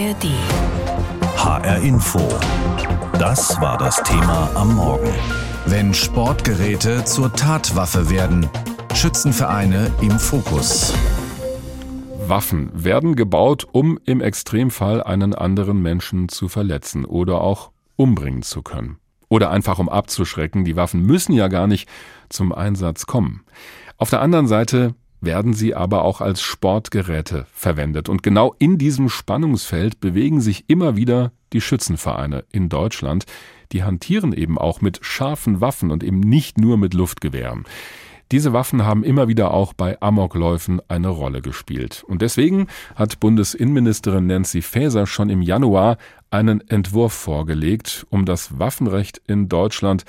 ARD. HR Info. Das war das Thema am Morgen. Wenn Sportgeräte zur Tatwaffe werden. Schützenvereine im Fokus. Waffen werden gebaut, um im Extremfall einen anderen Menschen zu verletzen oder auch umbringen zu können. Oder einfach um abzuschrecken. Die Waffen müssen ja gar nicht zum Einsatz kommen. Auf der anderen Seite werden sie aber auch als Sportgeräte verwendet. Und genau in diesem Spannungsfeld bewegen sich immer wieder die Schützenvereine in Deutschland. Die hantieren eben auch mit scharfen Waffen und eben nicht nur mit Luftgewehren. Diese Waffen haben immer wieder auch bei Amokläufen eine Rolle gespielt. Und deswegen hat Bundesinnenministerin Nancy Faeser schon im Januar einen Entwurf vorgelegt, um das Waffenrecht in Deutschland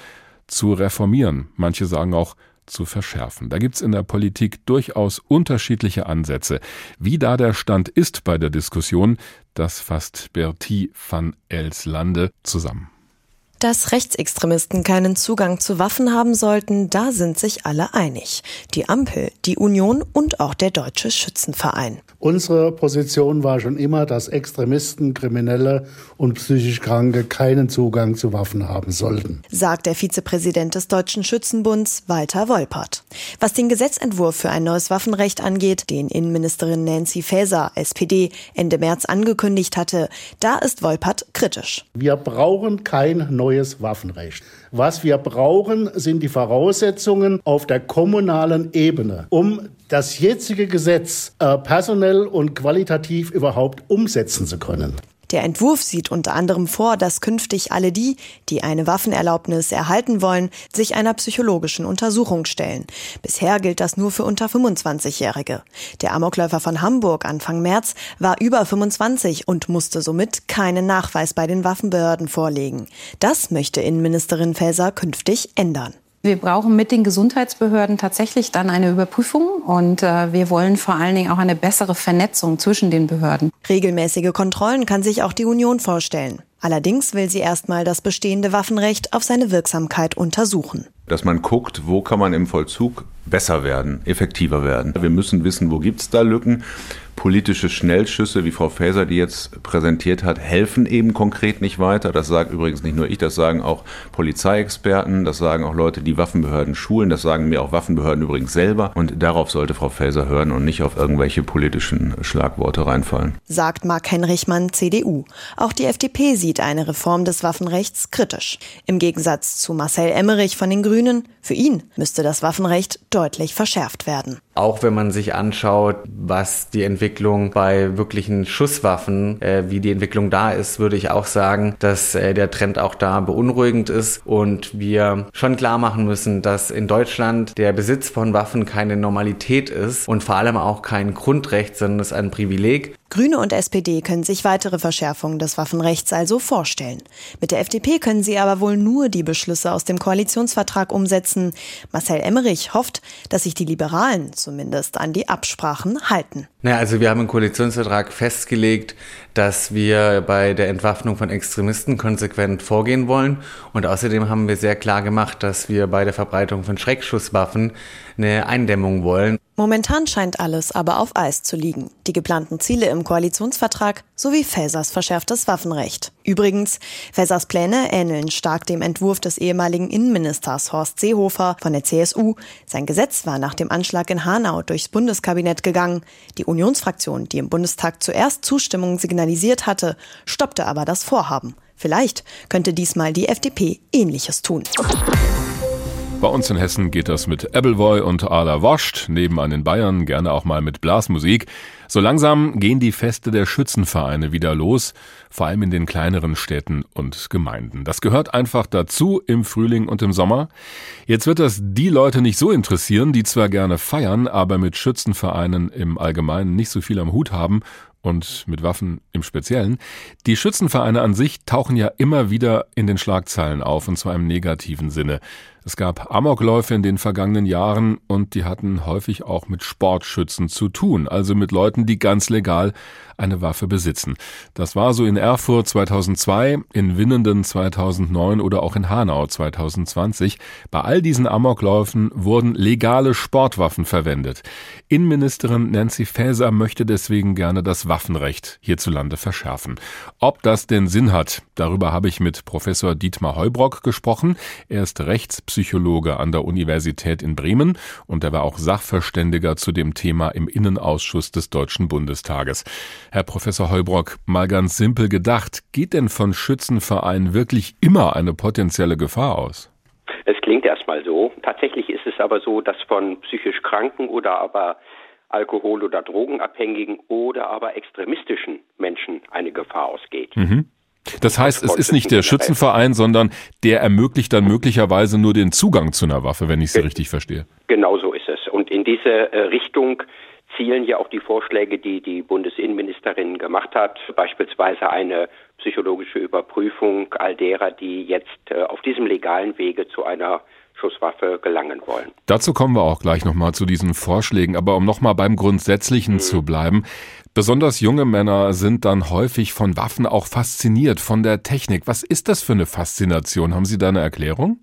zu reformieren. Manche sagen auch zu verschärfen. Da gibt's in der Politik durchaus unterschiedliche Ansätze. Wie da der Stand ist bei der Diskussion, das fasst Bertie van Elslande zusammen. Dass Rechtsextremisten keinen Zugang zu Waffen haben sollten, da sind sich alle einig. Die Ampel, die Union und auch der Deutsche Schützenverein. Unsere Position war schon immer, dass Extremisten, Kriminelle und psychisch Kranke keinen Zugang zu Waffen haben sollten. Sagt der Vizepräsident des Deutschen Schützenbunds, Walter Wolpert. Was den Gesetzentwurf für ein neues Waffenrecht angeht, den Innenministerin Nancy Faeser, SPD, Ende März angekündigt hatte, da ist Wolpert kritisch. Wir brauchen kein neues neues Waffenrecht. Was wir brauchen, sind die Voraussetzungen auf der kommunalen Ebene, um das jetzige Gesetz äh, personell und qualitativ überhaupt umsetzen zu können. Der Entwurf sieht unter anderem vor, dass künftig alle die, die eine Waffenerlaubnis erhalten wollen, sich einer psychologischen Untersuchung stellen. Bisher gilt das nur für unter 25-Jährige. Der Amokläufer von Hamburg Anfang März war über 25 und musste somit keinen Nachweis bei den Waffenbehörden vorlegen. Das möchte Innenministerin Faeser künftig ändern. Wir brauchen mit den Gesundheitsbehörden tatsächlich dann eine Überprüfung und äh, wir wollen vor allen Dingen auch eine bessere Vernetzung zwischen den Behörden. Regelmäßige Kontrollen kann sich auch die Union vorstellen. Allerdings will sie erstmal das bestehende Waffenrecht auf seine Wirksamkeit untersuchen. Dass man guckt, wo kann man im Vollzug besser werden, effektiver werden. Wir müssen wissen, wo gibt es da Lücken politische Schnellschüsse, wie Frau Faeser die jetzt präsentiert hat, helfen eben konkret nicht weiter. Das sagt übrigens nicht nur ich, das sagen auch Polizeiexperten, das sagen auch Leute, die Waffenbehörden schulen, das sagen mir auch Waffenbehörden übrigens selber. Und darauf sollte Frau Faeser hören und nicht auf irgendwelche politischen Schlagworte reinfallen. Sagt Marc Henrichmann, CDU. Auch die FDP sieht eine Reform des Waffenrechts kritisch. Im Gegensatz zu Marcel Emmerich von den Grünen, für ihn müsste das Waffenrecht deutlich verschärft werden. Auch wenn man sich anschaut, was die Entwicklung bei wirklichen Schusswaffen, äh, wie die Entwicklung da ist, würde ich auch sagen, dass äh, der Trend auch da beunruhigend ist und wir schon klar machen müssen, dass in Deutschland der Besitz von Waffen keine Normalität ist und vor allem auch kein Grundrecht, sondern es ein Privileg. Grüne und SPD können sich weitere Verschärfungen des Waffenrechts also vorstellen. Mit der FDP können sie aber wohl nur die Beschlüsse aus dem Koalitionsvertrag umsetzen. Marcel Emmerich hofft, dass sich die Liberalen zumindest an die Absprachen halten. Naja, also wir haben im Koalitionsvertrag festgelegt, dass wir bei der Entwaffnung von Extremisten konsequent vorgehen wollen. Und außerdem haben wir sehr klar gemacht, dass wir bei der Verbreitung von Schreckschusswaffen eine Eindämmung wollen. Momentan scheint alles aber auf Eis zu liegen. Die geplanten Ziele im Koalitionsvertrag sowie Felsers verschärftes Waffenrecht. Übrigens, Felsers Pläne ähneln stark dem Entwurf des ehemaligen Innenministers Horst Seehofer von der CSU. Sein Gesetz war nach dem Anschlag in Hanau durchs Bundeskabinett gegangen. Die Unionsfraktion, die im Bundestag zuerst Zustimmung signalisiert hatte, stoppte aber das Vorhaben. Vielleicht könnte diesmal die FDP Ähnliches tun. Bei uns in Hessen geht das mit Appleboy und Ala Wascht, nebenan in Bayern gerne auch mal mit Blasmusik. So langsam gehen die Feste der Schützenvereine wieder los, vor allem in den kleineren Städten und Gemeinden. Das gehört einfach dazu im Frühling und im Sommer. Jetzt wird das die Leute nicht so interessieren, die zwar gerne feiern, aber mit Schützenvereinen im Allgemeinen nicht so viel am Hut haben und mit Waffen im Speziellen. Die Schützenvereine an sich tauchen ja immer wieder in den Schlagzeilen auf, und zwar im negativen Sinne. Es gab Amokläufe in den vergangenen Jahren und die hatten häufig auch mit Sportschützen zu tun, also mit Leuten, die ganz legal eine Waffe besitzen. Das war so in Erfurt 2002, in Winnenden 2009 oder auch in Hanau 2020. Bei all diesen Amokläufen wurden legale Sportwaffen verwendet. Innenministerin Nancy Faeser möchte deswegen gerne das Waffenrecht hierzulande verschärfen. Ob das denn Sinn hat, darüber habe ich mit Professor Dietmar Heubrock gesprochen. Er ist Rechtspsychologe an der Universität in Bremen und er war auch Sachverständiger zu dem Thema im Innenausschuss des Deutschen Bundestages. Herr Professor Heubrock, mal ganz simpel gedacht, geht denn von Schützenvereinen wirklich immer eine potenzielle Gefahr aus? Es klingt erstmal so. Tatsächlich ist es aber so, dass von psychisch Kranken oder aber Alkohol- oder Drogenabhängigen oder aber extremistischen Menschen eine Gefahr ausgeht. Mhm. Das heißt, es ist nicht der Schützenverein, sondern der ermöglicht dann möglicherweise nur den Zugang zu einer Waffe, wenn ich Sie richtig verstehe. Genau so ist es. Und in diese äh, Richtung zielen ja auch die Vorschläge, die die Bundesinnenministerin gemacht hat, beispielsweise eine psychologische Überprüfung all derer, die jetzt äh, auf diesem legalen Wege zu einer Schusswaffe gelangen wollen. Dazu kommen wir auch gleich nochmal zu diesen Vorschlägen, aber um nochmal beim Grundsätzlichen mhm. zu bleiben. Besonders junge Männer sind dann häufig von Waffen auch fasziniert, von der Technik. Was ist das für eine Faszination? Haben Sie da eine Erklärung?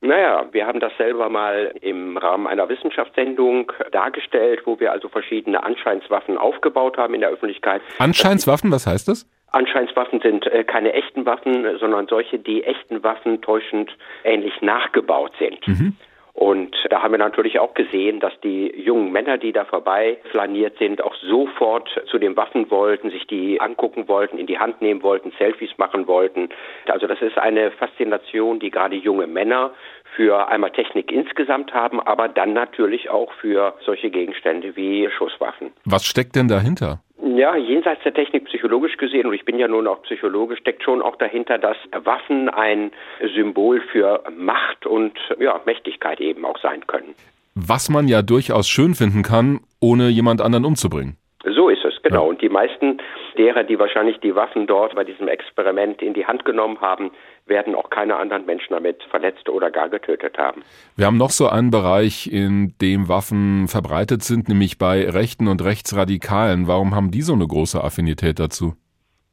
Naja, wir haben das selber mal im Rahmen einer Wissenschaftssendung dargestellt, wo wir also verschiedene Anscheinswaffen aufgebaut haben in der Öffentlichkeit. Anscheinswaffen, was heißt das? Anscheinswaffen sind äh, keine echten Waffen, sondern solche, die echten Waffen täuschend ähnlich nachgebaut sind. Mhm. Und da haben wir natürlich auch gesehen, dass die jungen Männer, die da vorbei flaniert sind, auch sofort zu den Waffen wollten, sich die angucken wollten, in die Hand nehmen wollten, Selfies machen wollten. Also das ist eine Faszination, die gerade junge Männer für einmal Technik insgesamt haben, aber dann natürlich auch für solche Gegenstände wie Schusswaffen. Was steckt denn dahinter? Ja, jenseits der Technik psychologisch gesehen, und ich bin ja nun auch Psychologe, steckt schon auch dahinter, dass Waffen ein Symbol für Macht und ja, Mächtigkeit eben auch sein können. Was man ja durchaus schön finden kann, ohne jemand anderen umzubringen. So ist es, genau. Ja. Und die meisten derer, die wahrscheinlich die Waffen dort bei diesem Experiment in die Hand genommen haben, werden auch keine anderen Menschen damit verletzt oder gar getötet haben. Wir haben noch so einen Bereich, in dem Waffen verbreitet sind, nämlich bei Rechten und Rechtsradikalen. Warum haben die so eine große Affinität dazu?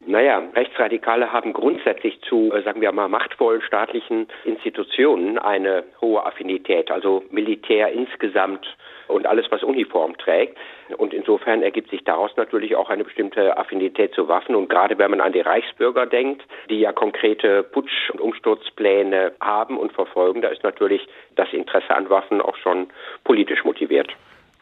Naja, Rechtsradikale haben grundsätzlich zu, äh, sagen wir mal, machtvollen staatlichen Institutionen eine hohe Affinität, also Militär insgesamt und alles, was Uniform trägt. Und insofern ergibt sich daraus natürlich auch eine bestimmte Affinität zu Waffen. Und gerade wenn man an die Reichsbürger denkt, die ja konkrete Putsch- und Umsturzpläne haben und verfolgen, da ist natürlich das Interesse an Waffen auch schon politisch motiviert.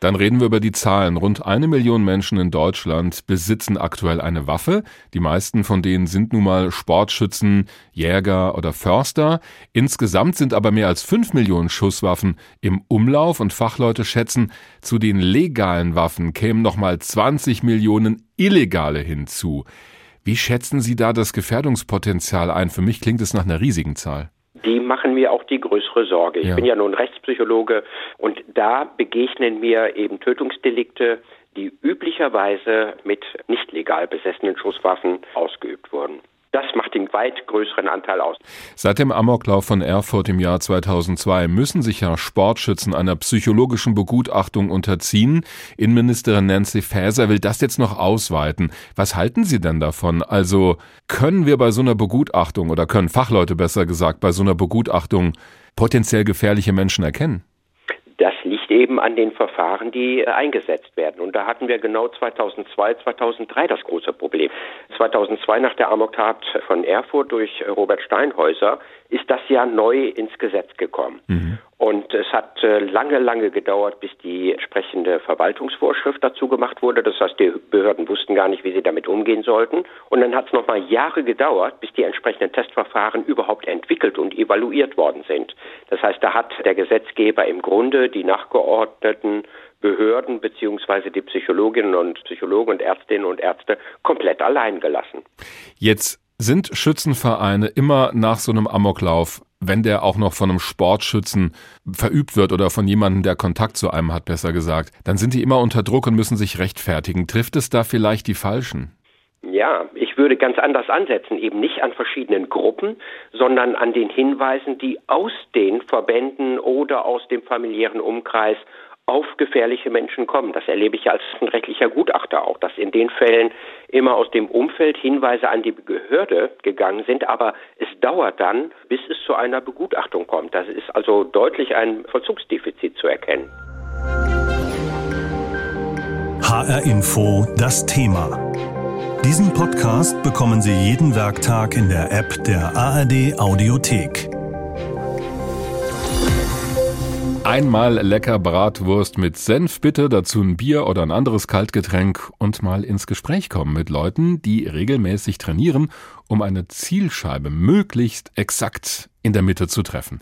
Dann reden wir über die Zahlen. Rund eine Million Menschen in Deutschland besitzen aktuell eine Waffe. Die meisten von denen sind nun mal Sportschützen, Jäger oder Förster. Insgesamt sind aber mehr als fünf Millionen Schusswaffen im Umlauf und Fachleute schätzen, zu den legalen Waffen kämen nochmal 20 Millionen illegale hinzu. Wie schätzen Sie da das Gefährdungspotenzial ein? Für mich klingt es nach einer riesigen Zahl die machen mir auch die größere Sorge. Ich ja. bin ja nun Rechtspsychologe und da begegnen mir eben Tötungsdelikte, die üblicherweise mit nicht legal besessenen Schusswaffen ausgeübt wurden. Das macht den weit größeren Anteil aus. Seit dem Amoklauf von Erfurt im Jahr 2002 müssen sich ja Sportschützen einer psychologischen Begutachtung unterziehen. Innenministerin Nancy Faeser will das jetzt noch ausweiten. Was halten Sie denn davon? Also können wir bei so einer Begutachtung oder können Fachleute besser gesagt bei so einer Begutachtung potenziell gefährliche Menschen erkennen? Eben an den Verfahren, die äh, eingesetzt werden. Und da hatten wir genau 2002, 2003 das große Problem. 2002 nach der Amoktat von Erfurt durch Robert Steinhäuser ist das ja neu ins Gesetz gekommen. Mhm. Und es hat äh, lange, lange gedauert, bis die entsprechende Verwaltungsvorschrift dazu gemacht wurde. Das heißt, die Behörden wussten gar nicht, wie sie damit umgehen sollten. Und dann hat es nochmal Jahre gedauert, bis die entsprechenden Testverfahren überhaupt entwickelt und evaluiert worden sind. Das heißt, da hat der Gesetzgeber im Grunde die nachgeordneten Behörden beziehungsweise die Psychologinnen und Psychologen und Ärztinnen und Ärzte komplett allein gelassen. Jetzt sind Schützenvereine immer nach so einem Amoklauf, wenn der auch noch von einem Sportschützen verübt wird oder von jemandem, der Kontakt zu einem hat, besser gesagt, dann sind die immer unter Druck und müssen sich rechtfertigen. Trifft es da vielleicht die Falschen? Ja, ich würde ganz anders ansetzen, eben nicht an verschiedenen Gruppen, sondern an den Hinweisen, die aus den Verbänden oder aus dem familiären Umkreis auf gefährliche Menschen kommen. Das erlebe ich als ein rechtlicher Gutachter auch, dass in den Fällen immer aus dem Umfeld Hinweise an die Behörde gegangen sind, aber es dauert dann, bis es zu einer Begutachtung kommt. Das ist also deutlich ein Vollzugsdefizit zu erkennen. HR Info das Thema. Diesen Podcast bekommen Sie jeden Werktag in der App der ARD Audiothek. Einmal lecker Bratwurst mit Senf bitte, dazu ein Bier oder ein anderes Kaltgetränk und mal ins Gespräch kommen mit Leuten, die regelmäßig trainieren, um eine Zielscheibe möglichst exakt in der Mitte zu treffen.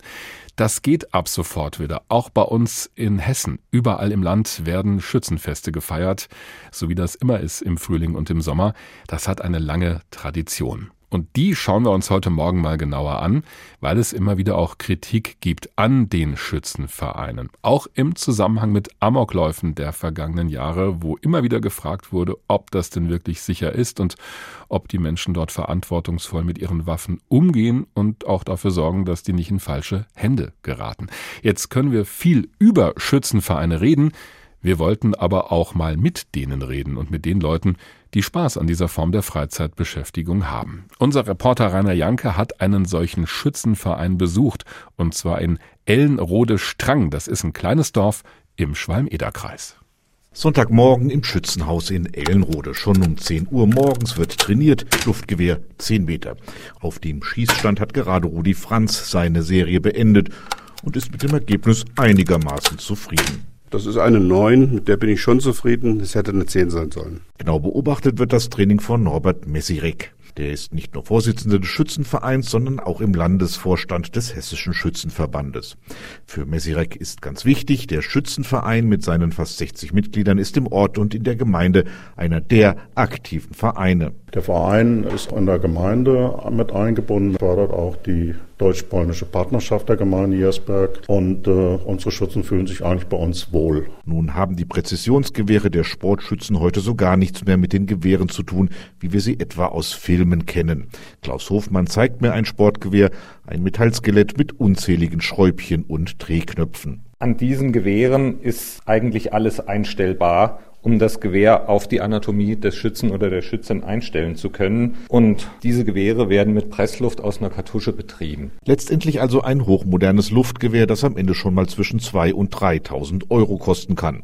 Das geht ab sofort wieder. Auch bei uns in Hessen. Überall im Land werden Schützenfeste gefeiert, so wie das immer ist im Frühling und im Sommer. Das hat eine lange Tradition. Und die schauen wir uns heute Morgen mal genauer an, weil es immer wieder auch Kritik gibt an den Schützenvereinen. Auch im Zusammenhang mit Amokläufen der vergangenen Jahre, wo immer wieder gefragt wurde, ob das denn wirklich sicher ist und ob die Menschen dort verantwortungsvoll mit ihren Waffen umgehen und auch dafür sorgen, dass die nicht in falsche Hände geraten. Jetzt können wir viel über Schützenvereine reden. Wir wollten aber auch mal mit denen reden und mit den Leuten, die Spaß an dieser Form der Freizeitbeschäftigung haben. Unser Reporter Rainer Janke hat einen solchen Schützenverein besucht, und zwar in Ellenrode-Strang. Das ist ein kleines Dorf im Schwalm-Eder-Kreis. Sonntagmorgen im Schützenhaus in Ellenrode. Schon um 10 Uhr morgens wird trainiert, Luftgewehr 10 Meter. Auf dem Schießstand hat gerade Rudi Franz seine Serie beendet und ist mit dem Ergebnis einigermaßen zufrieden. Das ist eine 9, mit der bin ich schon zufrieden. Es hätte eine 10 sein sollen. Genau beobachtet wird das Training von Norbert Messirek. Der ist nicht nur Vorsitzender des Schützenvereins, sondern auch im Landesvorstand des Hessischen Schützenverbandes. Für Messirek ist ganz wichtig, der Schützenverein mit seinen fast 60 Mitgliedern ist im Ort und in der Gemeinde einer der aktiven Vereine. Der Verein ist in der Gemeinde mit eingebunden, fördert auch die deutsch-polnische Partnerschaft der Gemeinde Jersberg und äh, unsere Schützen fühlen sich eigentlich bei uns wohl. Nun haben die Präzisionsgewehre der Sportschützen heute so gar nichts mehr mit den Gewehren zu tun, wie wir sie etwa aus Filmen kennen. Klaus Hofmann zeigt mir ein Sportgewehr, ein Metallskelett mit unzähligen Schräubchen und Drehknöpfen. An diesen Gewehren ist eigentlich alles einstellbar um das Gewehr auf die Anatomie des Schützen oder der Schützin einstellen zu können. Und diese Gewehre werden mit Pressluft aus einer Kartusche betrieben. Letztendlich also ein hochmodernes Luftgewehr, das am Ende schon mal zwischen 2 und 3.000 Euro kosten kann.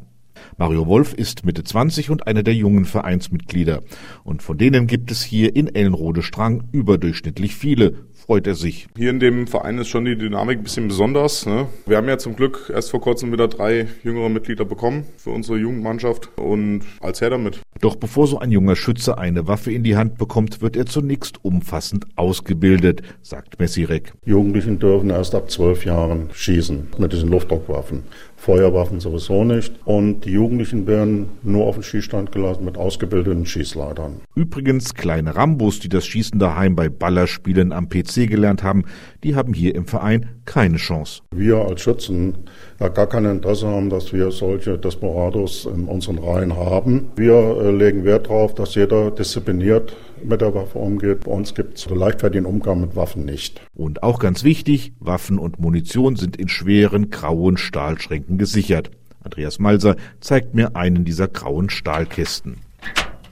Mario Wolf ist Mitte 20 und einer der jungen Vereinsmitglieder. Und von denen gibt es hier in Ellenrode-Strang überdurchschnittlich viele, freut er sich. Hier in dem Verein ist schon die Dynamik ein bisschen besonders. Ne? Wir haben ja zum Glück erst vor kurzem wieder drei jüngere Mitglieder bekommen für unsere Jugendmannschaft und als her damit. Doch bevor so ein junger Schütze eine Waffe in die Hand bekommt, wird er zunächst umfassend ausgebildet, sagt Messirek. Jugendlichen dürfen erst ab zwölf Jahren schießen mit diesen Luftdruckwaffen. Feuerwaffen sowieso nicht. Und die Jugendlichen werden nur auf den Schießstand gelassen mit ausgebildeten Schießleitern. Übrigens, kleine Rambos, die das Schießen daheim bei Ballerspielen am PC gelernt haben, die haben hier im Verein keine Chance. Wir als Schützen ja gar kein Interesse haben, dass wir solche Desperados in unseren Reihen haben. Wir äh, legen Wert darauf, dass jeder diszipliniert mit der Waffe umgeht. Bei uns gibt es leichtfertigen Umgang mit Waffen nicht. Und auch ganz wichtig, Waffen und Munition sind in schweren grauen Stahlschränken gesichert. Andreas Malser zeigt mir einen dieser grauen Stahlkästen.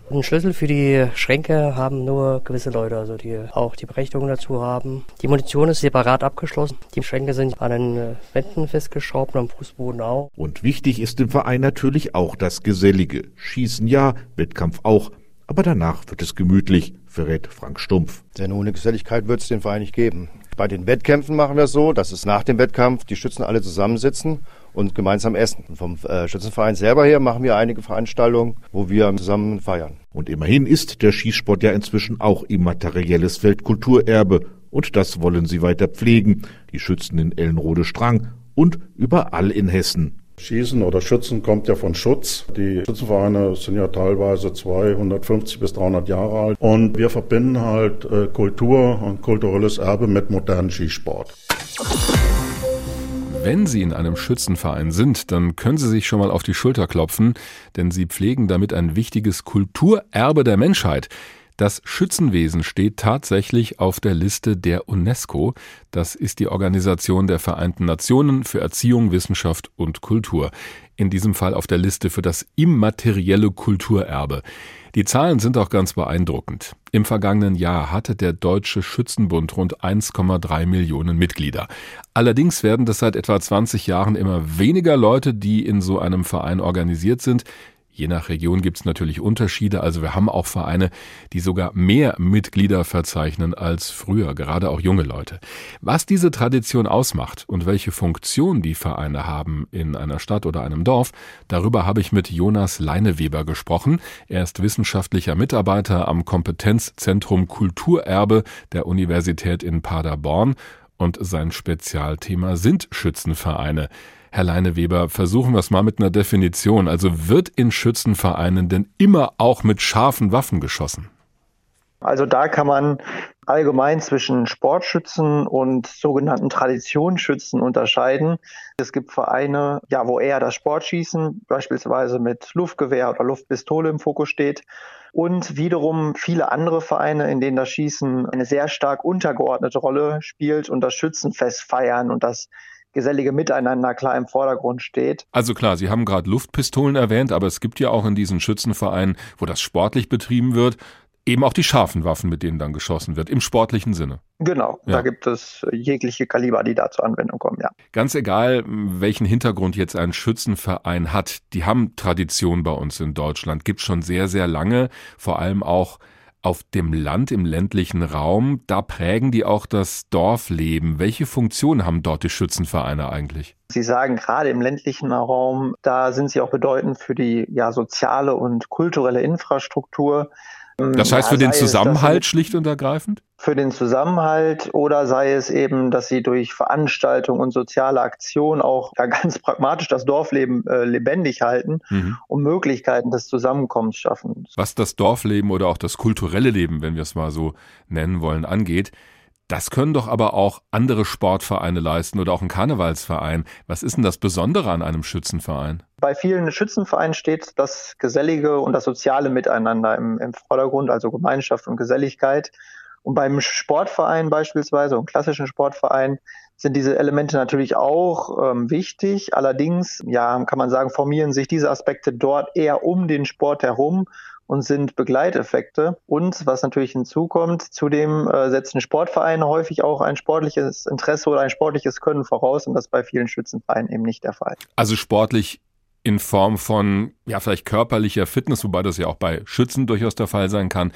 Einen Schlüssel für die Schränke haben nur gewisse Leute, also die auch die Berechtigung dazu haben. Die Munition ist separat abgeschlossen. Die Schränke sind an den äh, Wänden festgeschraubt und am Fußboden auch. Und wichtig ist im Verein natürlich auch das Gesellige. Schießen ja, Wettkampf auch. Aber danach wird es gemütlich, verrät Frank Stumpf. Denn ohne Geselligkeit wird es den Verein nicht geben. Bei den Wettkämpfen machen wir es so, dass es nach dem Wettkampf die Schützen alle zusammensitzen und gemeinsam essen. Und vom äh, Schützenverein selber her machen wir einige Veranstaltungen, wo wir zusammen feiern. Und immerhin ist der Schießsport ja inzwischen auch immaterielles Weltkulturerbe. Und das wollen sie weiter pflegen. Die Schützen in Ellenrode-Strang und überall in Hessen. Schießen oder Schützen kommt ja von Schutz. Die Schützenvereine sind ja teilweise 250 bis 300 Jahre alt. Und wir verbinden halt äh, Kultur und kulturelles Erbe mit modernem Skisport. Wenn Sie in einem Schützenverein sind, dann können Sie sich schon mal auf die Schulter klopfen, denn Sie pflegen damit ein wichtiges Kulturerbe der Menschheit. Das Schützenwesen steht tatsächlich auf der Liste der UNESCO. Das ist die Organisation der Vereinten Nationen für Erziehung, Wissenschaft und Kultur. In diesem Fall auf der Liste für das immaterielle Kulturerbe. Die Zahlen sind auch ganz beeindruckend. Im vergangenen Jahr hatte der Deutsche Schützenbund rund 1,3 Millionen Mitglieder. Allerdings werden das seit etwa 20 Jahren immer weniger Leute, die in so einem Verein organisiert sind. Je nach Region gibt es natürlich Unterschiede. Also wir haben auch Vereine, die sogar mehr Mitglieder verzeichnen als früher, gerade auch junge Leute. Was diese Tradition ausmacht und welche Funktion die Vereine haben in einer Stadt oder einem Dorf, darüber habe ich mit Jonas Leineweber gesprochen. Er ist wissenschaftlicher Mitarbeiter am Kompetenzzentrum Kulturerbe der Universität in Paderborn und sein Spezialthema sind Schützenvereine. Herr Leineweber, versuchen wir es mal mit einer Definition. Also wird in Schützenvereinen denn immer auch mit scharfen Waffen geschossen? Also da kann man allgemein zwischen Sportschützen und sogenannten Traditionsschützen unterscheiden. Es gibt Vereine, ja, wo eher das Sportschießen beispielsweise mit Luftgewehr oder Luftpistole im Fokus steht und wiederum viele andere Vereine, in denen das Schießen eine sehr stark untergeordnete Rolle spielt und das Schützenfest feiern und das gesellige Miteinander klar im Vordergrund steht. Also klar, Sie haben gerade Luftpistolen erwähnt, aber es gibt ja auch in diesen Schützenvereinen, wo das sportlich betrieben wird, eben auch die scharfen Waffen, mit denen dann geschossen wird, im sportlichen Sinne. Genau, ja. da gibt es jegliche Kaliber, die da zur Anwendung kommen, ja. Ganz egal, welchen Hintergrund jetzt ein Schützenverein hat, die haben Tradition bei uns in Deutschland, gibt schon sehr, sehr lange, vor allem auch auf dem Land, im ländlichen Raum, da prägen die auch das Dorfleben. Welche Funktion haben dort die Schützenvereine eigentlich? Sie sagen gerade im ländlichen Raum, da sind sie auch bedeutend für die ja, soziale und kulturelle Infrastruktur. Das heißt ja, für den Zusammenhalt es, schlicht und ergreifend? Für den Zusammenhalt oder sei es eben, dass sie durch Veranstaltungen und soziale Aktionen auch ja, ganz pragmatisch das Dorfleben äh, lebendig halten, mhm. um Möglichkeiten des Zusammenkommens schaffen. Was das Dorfleben oder auch das kulturelle Leben, wenn wir es mal so nennen wollen, angeht, das können doch aber auch andere Sportvereine leisten oder auch ein Karnevalsverein. Was ist denn das Besondere an einem Schützenverein? Bei vielen Schützenvereinen steht das gesellige und das soziale Miteinander im, im Vordergrund, also Gemeinschaft und Geselligkeit. Und beim Sportverein beispielsweise, und klassischen Sportverein, sind diese Elemente natürlich auch ähm, wichtig. Allerdings, ja, kann man sagen, formieren sich diese Aspekte dort eher um den Sport herum und sind Begleiteffekte. Und was natürlich hinzukommt, zudem äh, setzen Sportvereine häufig auch ein sportliches Interesse oder ein sportliches Können voraus und das bei vielen Schützenvereinen eben nicht der Fall. Also sportlich in Form von, ja, vielleicht körperlicher Fitness, wobei das ja auch bei Schützen durchaus der Fall sein kann,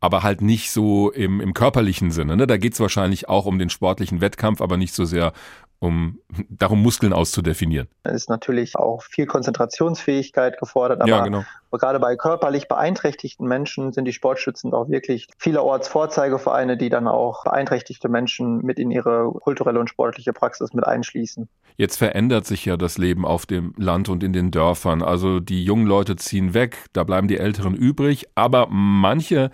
aber halt nicht so im, im körperlichen Sinne. Ne? Da geht es wahrscheinlich auch um den sportlichen Wettkampf, aber nicht so sehr um darum Muskeln auszudefinieren. Es ist natürlich auch viel Konzentrationsfähigkeit gefordert, aber ja, genau. gerade bei körperlich beeinträchtigten Menschen sind die Sportschützen auch wirklich vielerorts Vorzeigevereine, die dann auch beeinträchtigte Menschen mit in ihre kulturelle und sportliche Praxis mit einschließen. Jetzt verändert sich ja das Leben auf dem Land und in den Dörfern. Also die jungen Leute ziehen weg, da bleiben die Älteren übrig, aber manche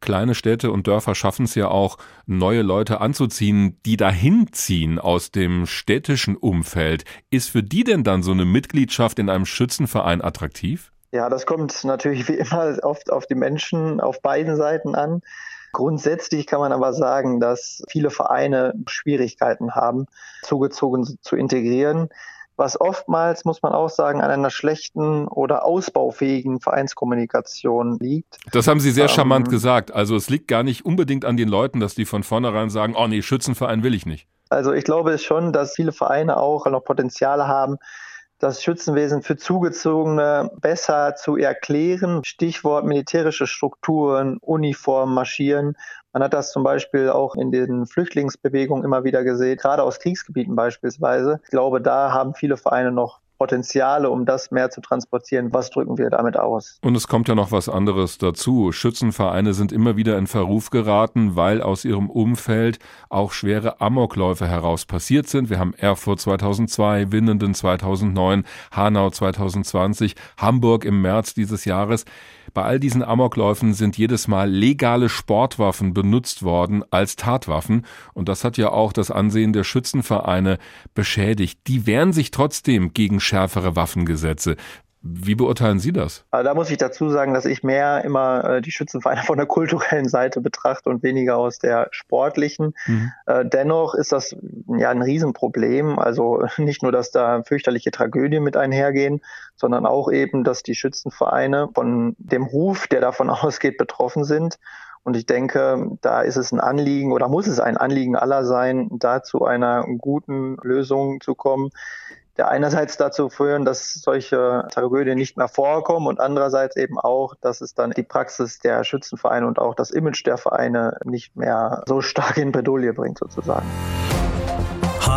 kleine Städte und Dörfer schaffen es ja auch, neue Leute anzuziehen, die dahin ziehen aus dem städtischen Umfeld. Ist für die denn dann so eine Mitgliedschaft in einem Schützenverein attraktiv? Ja, das kommt natürlich wie immer oft auf die Menschen auf beiden Seiten an. Grundsätzlich kann man aber sagen, dass viele Vereine Schwierigkeiten haben, zugezogen zu integrieren was oftmals, muss man auch sagen, an einer schlechten oder ausbaufähigen Vereinskommunikation liegt. Das haben Sie sehr ähm, charmant gesagt. Also es liegt gar nicht unbedingt an den Leuten, dass die von vornherein sagen, oh nee, Schützenverein will ich nicht. Also ich glaube schon, dass viele Vereine auch noch Potenziale haben, das Schützenwesen für Zugezogene besser zu erklären. Stichwort militärische Strukturen, Uniform, Marschieren. Man hat das zum Beispiel auch in den Flüchtlingsbewegungen immer wieder gesehen, gerade aus Kriegsgebieten beispielsweise. Ich glaube, da haben viele Vereine noch Potenziale, um das mehr zu transportieren. Was drücken wir damit aus? Und es kommt ja noch was anderes dazu. Schützenvereine sind immer wieder in Verruf geraten, weil aus ihrem Umfeld auch schwere Amokläufe heraus passiert sind. Wir haben Erfurt 2002, Winnenden 2009, Hanau 2020, Hamburg im März dieses Jahres. Bei all diesen Amokläufen sind jedes Mal legale Sportwaffen benutzt worden als Tatwaffen und das hat ja auch das Ansehen der Schützenvereine beschädigt. Die wehren sich trotzdem gegen schärfere Waffengesetze. Wie beurteilen Sie das? Also da muss ich dazu sagen, dass ich mehr immer äh, die Schützenvereine von der kulturellen Seite betrachte und weniger aus der sportlichen. Mhm. Äh, dennoch ist das ja ein Riesenproblem. Also nicht nur, dass da fürchterliche Tragödien mit einhergehen, sondern auch eben, dass die Schützenvereine von dem Ruf, der davon ausgeht, betroffen sind. Und ich denke, da ist es ein Anliegen oder muss es ein Anliegen aller sein, da zu einer guten Lösung zu kommen, der einerseits dazu führen, dass solche Tragödien nicht mehr vorkommen und andererseits eben auch, dass es dann die Praxis der Schützenvereine und auch das Image der Vereine nicht mehr so stark in Bredouille bringt sozusagen.